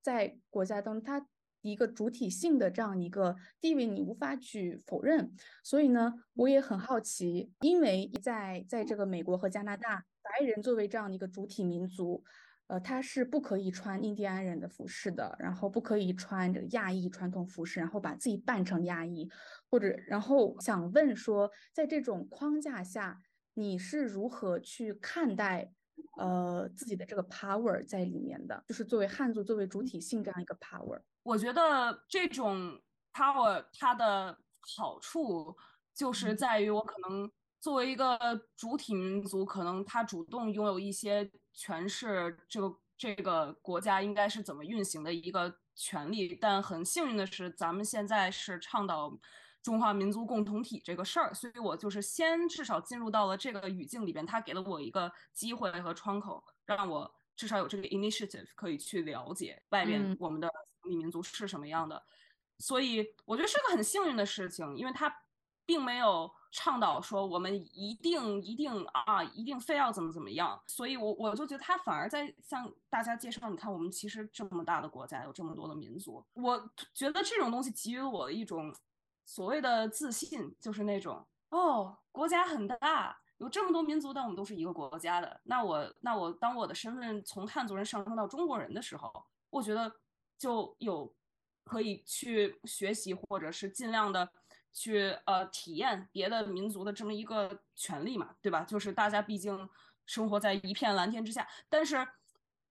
在国家当中它一个主体性的这样一个地位，你无法去否认。所以呢，我也很好奇，因为在在这个美国和加拿大，白人作为这样的一个主体民族。呃，他是不可以穿印第安人的服饰的，然后不可以穿这个亚裔传统服饰，然后把自己扮成亚裔，或者，然后想问说，在这种框架下，你是如何去看待呃自己的这个 power 在里面的？就是作为汉族，作为主体性这样一个 power。我觉得这种 power 它的好处就是在于我可能。作为一个主体民族，可能他主动拥有一些诠释这个这个国家应该是怎么运行的一个权利。但很幸运的是，咱们现在是倡导中华民族共同体这个事儿，所以我就是先至少进入到了这个语境里边，他给了我一个机会和窗口，让我至少有这个 initiative 可以去了解外边我们的民族是什么样的。所以我觉得是个很幸运的事情，因为他并没有。倡导说我们一定一定啊，一定非要怎么怎么样，所以我我就觉得他反而在向大家介绍，你看我们其实这么大的国家，有这么多的民族，我觉得这种东西给予我一种所谓的自信，就是那种哦，国家很大。有这么多民族，但我们都是一个国家的。那我那我当我的身份从汉族人上升到中国人的时候，我觉得就有可以去学习或者是尽量的去呃体验别的民族的这么一个权利嘛，对吧？就是大家毕竟生活在一片蓝天之下，但是。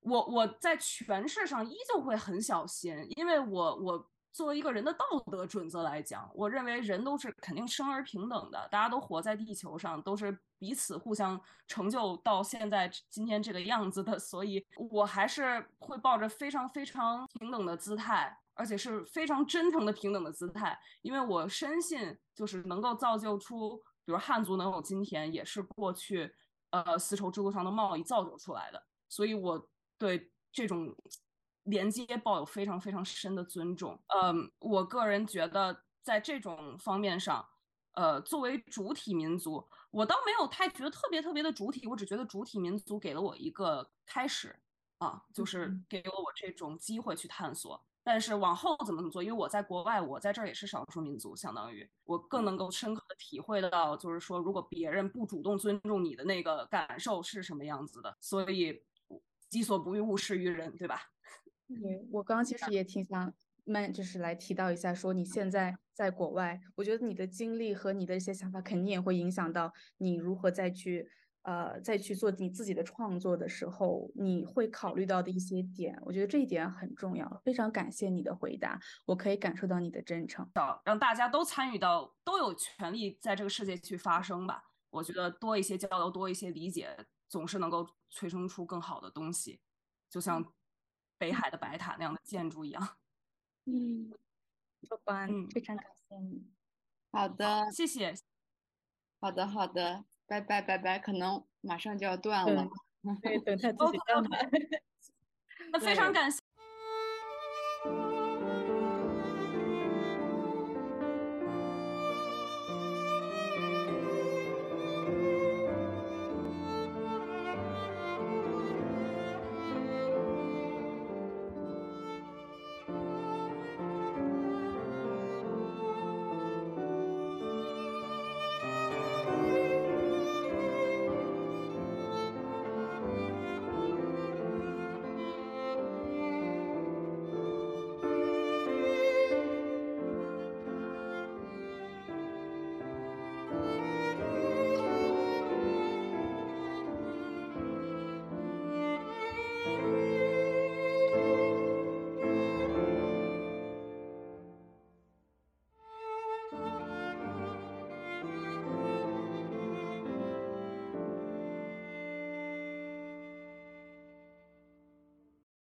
我我在诠释上依旧会很小心，因为我我作为一个人的道德准则来讲，我认为人都是肯定生而平等的，大家都活在地球上，都是彼此互相成就到现在今天这个样子的，所以我还是会抱着非常非常平等的姿态，而且是非常真诚的平等的姿态，因为我深信就是能够造就出，比如汉族能有今天，也是过去呃丝绸之路上的贸易造就出来的，所以我。对这种连接抱有非常非常深的尊重。嗯，我个人觉得在这种方面上，呃，作为主体民族，我倒没有太觉得特别特别的主体，我只觉得主体民族给了我一个开始啊，就是给了我这种机会去探索。但是往后怎么怎么做，因为我在国外，我在这儿也是少数民族，相当于我更能够深刻的体会得到，就是说如果别人不主动尊重你的那个感受是什么样子的，所以。己所不欲，勿施于人，对吧？对我刚刚其实 也挺想慢，就是来提到一下，说你现在在国外，我觉得你的经历和你的一些想法，肯定也会影响到你如何再去呃再去做你自己的创作的时候，你会考虑到的一些点。我觉得这一点很重要。非常感谢你的回答，我可以感受到你的真诚。让大家都参与到，都有权利在这个世界去发声吧。我觉得多一些交流，多一些理解。总是能够催生出更好的东西，就像北海的白塔那样的建筑一样。嗯，说班，非常感谢你。好的，谢谢。好的，好的，拜拜，拜拜。可能马上就要断了。对，等他自己断了。那非常感谢。